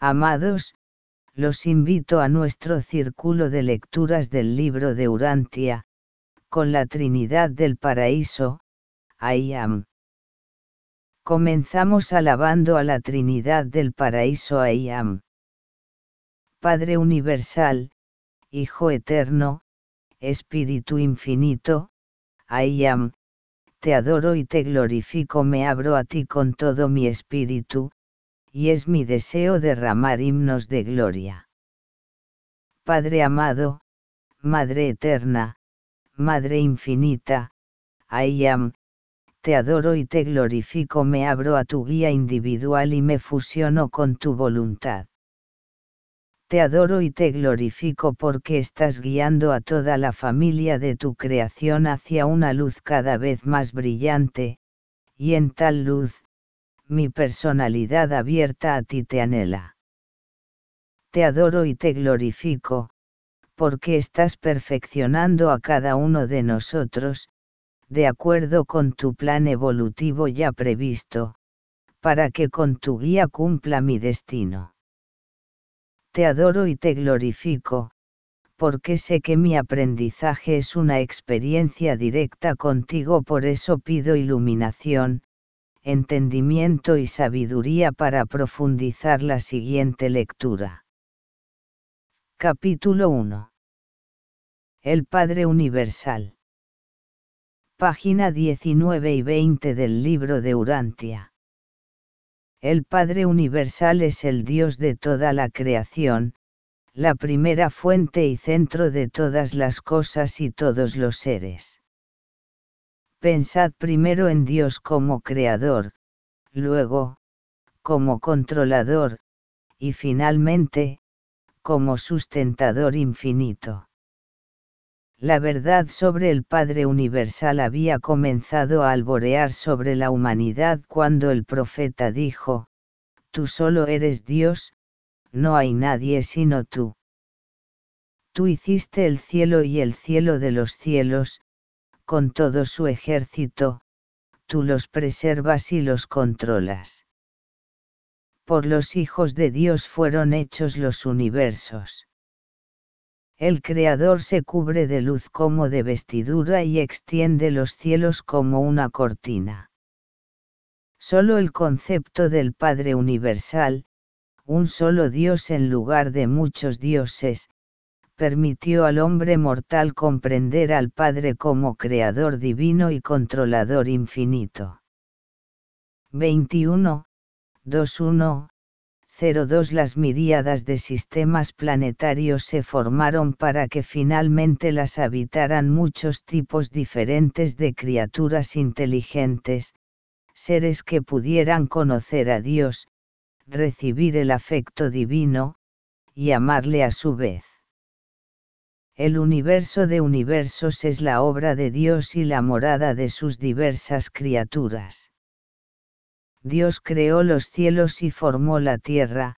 Amados, los invito a nuestro círculo de lecturas del libro de Urantia, con la Trinidad del Paraíso, I am. Comenzamos alabando a la Trinidad del Paraíso I am. Padre Universal, Hijo Eterno, Espíritu Infinito, I am, te adoro y te glorifico, me abro a ti con todo mi espíritu, y es mi deseo derramar himnos de gloria. Padre amado, Madre eterna, Madre infinita, I am, te adoro y te glorifico, me abro a tu guía individual y me fusiono con tu voluntad. Te adoro y te glorifico porque estás guiando a toda la familia de tu creación hacia una luz cada vez más brillante, y en tal luz, mi personalidad abierta a ti te anhela. Te adoro y te glorifico, porque estás perfeccionando a cada uno de nosotros, de acuerdo con tu plan evolutivo ya previsto, para que con tu guía cumpla mi destino. Te adoro y te glorifico, porque sé que mi aprendizaje es una experiencia directa contigo, por eso pido iluminación, entendimiento y sabiduría para profundizar la siguiente lectura. Capítulo 1. El Padre Universal página 19 y 20 del libro de Urantia. El Padre Universal es el Dios de toda la creación, la primera fuente y centro de todas las cosas y todos los seres. Pensad primero en Dios como creador, luego, como controlador, y finalmente, como sustentador infinito. La verdad sobre el Padre Universal había comenzado a alborear sobre la humanidad cuando el profeta dijo, Tú solo eres Dios, no hay nadie sino tú. Tú hiciste el cielo y el cielo de los cielos, con todo su ejército, tú los preservas y los controlas. Por los hijos de Dios fueron hechos los universos. El Creador se cubre de luz como de vestidura y extiende los cielos como una cortina. Solo el concepto del Padre Universal, un solo Dios en lugar de muchos dioses, permitió al hombre mortal comprender al Padre como Creador divino y controlador infinito. 21, 21, 02 Las miríadas de sistemas planetarios se formaron para que finalmente las habitaran muchos tipos diferentes de criaturas inteligentes, seres que pudieran conocer a Dios, recibir el afecto divino, y amarle a su vez. El universo de universos es la obra de Dios y la morada de sus diversas criaturas. Dios creó los cielos y formó la tierra,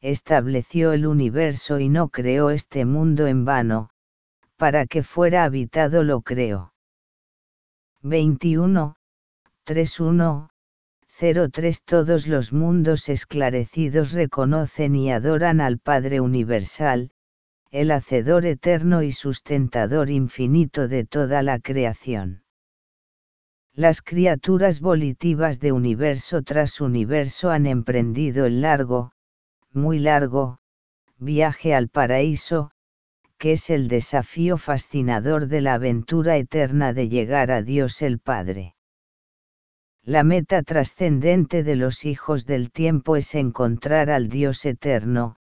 estableció el universo y no creó este mundo en vano, para que fuera habitado lo creó. 21, 31, 03 Todos los mundos esclarecidos reconocen y adoran al Padre Universal, el Hacedor eterno y sustentador infinito de toda la creación. Las criaturas volitivas de universo tras universo han emprendido el largo, muy largo, viaje al paraíso, que es el desafío fascinador de la aventura eterna de llegar a Dios el Padre. La meta trascendente de los hijos del tiempo es encontrar al Dios eterno,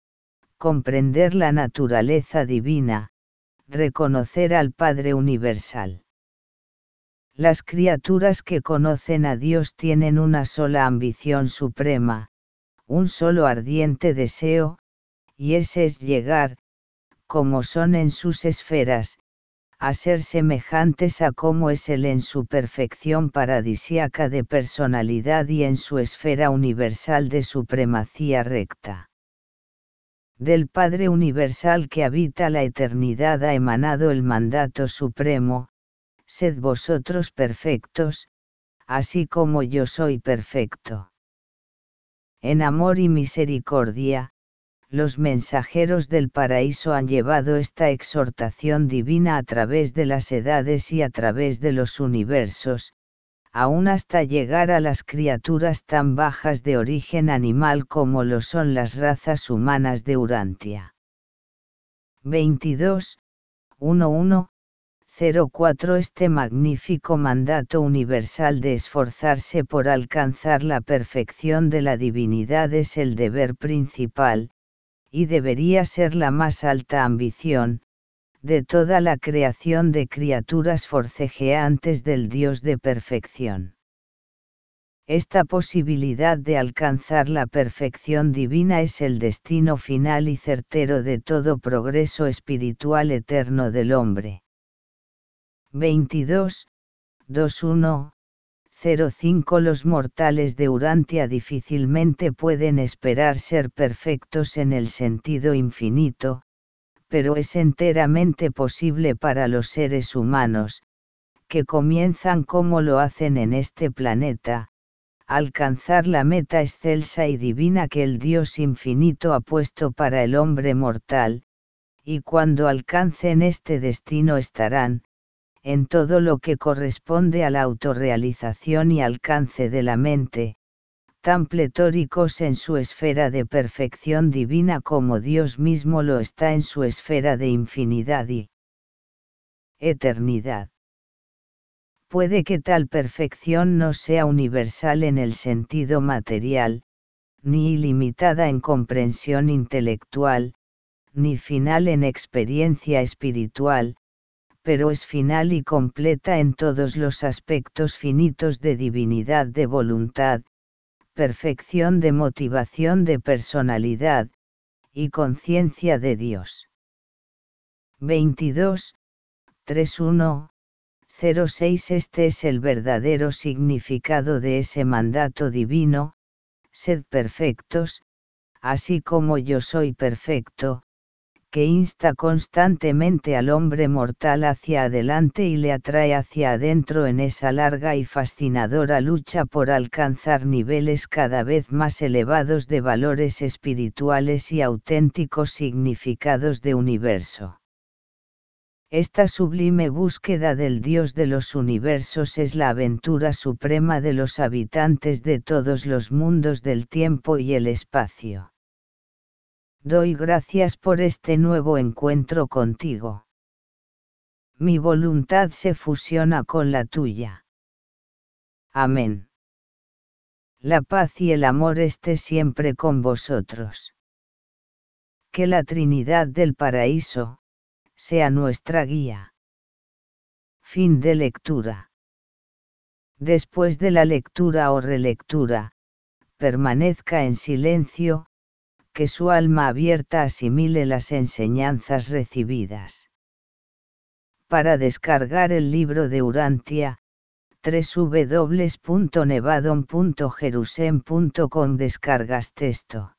comprender la naturaleza divina, reconocer al Padre universal. Las criaturas que conocen a Dios tienen una sola ambición suprema, un solo ardiente deseo, y ese es llegar, como son en sus esferas, a ser semejantes a como es Él en su perfección paradisiaca de personalidad y en su esfera universal de supremacía recta. Del Padre Universal que habita la eternidad ha emanado el mandato supremo, sed vosotros perfectos, así como yo soy perfecto. En amor y misericordia, los mensajeros del paraíso han llevado esta exhortación divina a través de las edades y a través de los universos, aún hasta llegar a las criaturas tan bajas de origen animal como lo son las razas humanas de Urantia. 22, 1104 Este magnífico mandato universal de esforzarse por alcanzar la perfección de la divinidad es el deber principal, y debería ser la más alta ambición, de toda la creación de criaturas forcejeantes del Dios de perfección. Esta posibilidad de alcanzar la perfección divina es el destino final y certero de todo progreso espiritual eterno del hombre. 22, 21, 05 Los mortales de Urantia difícilmente pueden esperar ser perfectos en el sentido infinito, pero es enteramente posible para los seres humanos, que comienzan como lo hacen en este planeta, alcanzar la meta excelsa y divina que el Dios infinito ha puesto para el hombre mortal, y cuando alcancen este destino estarán, en todo lo que corresponde a la autorrealización y alcance de la mente, tan pletóricos en su esfera de perfección divina como Dios mismo lo está en su esfera de infinidad y eternidad. Puede que tal perfección no sea universal en el sentido material, ni ilimitada en comprensión intelectual, ni final en experiencia espiritual, pero es final y completa en todos los aspectos finitos de divinidad de voluntad, perfección de motivación de personalidad, y conciencia de Dios. 22, 31, 06 Este es el verdadero significado de ese mandato divino, sed perfectos, así como yo soy perfecto, que insta constantemente al hombre mortal hacia adelante y le atrae hacia adentro en esa larga y fascinadora lucha por alcanzar niveles cada vez más elevados de valores espirituales y auténticos significados de universo. Esta sublime búsqueda del Dios de los universos es la aventura suprema de los habitantes de todos los mundos del tiempo y el espacio. Doy gracias por este nuevo encuentro contigo. Mi voluntad se fusiona con la tuya. Amén. La paz y el amor esté siempre con vosotros. Que la Trinidad del Paraíso, sea nuestra guía. Fin de lectura. Después de la lectura o relectura, permanezca en silencio, que su alma abierta asimile las enseñanzas recibidas. Para descargar el libro de Urantia, www.nevadon.jerusem.com descargas texto.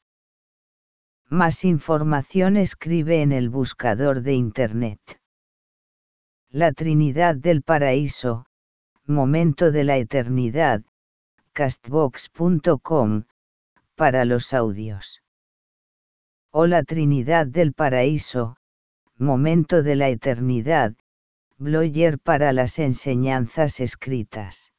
Más información escribe en el buscador de Internet. La Trinidad del Paraíso, Momento de la Eternidad, castbox.com, para los audios o la Trinidad del Paraíso, momento de la eternidad, Bloyer para las enseñanzas escritas.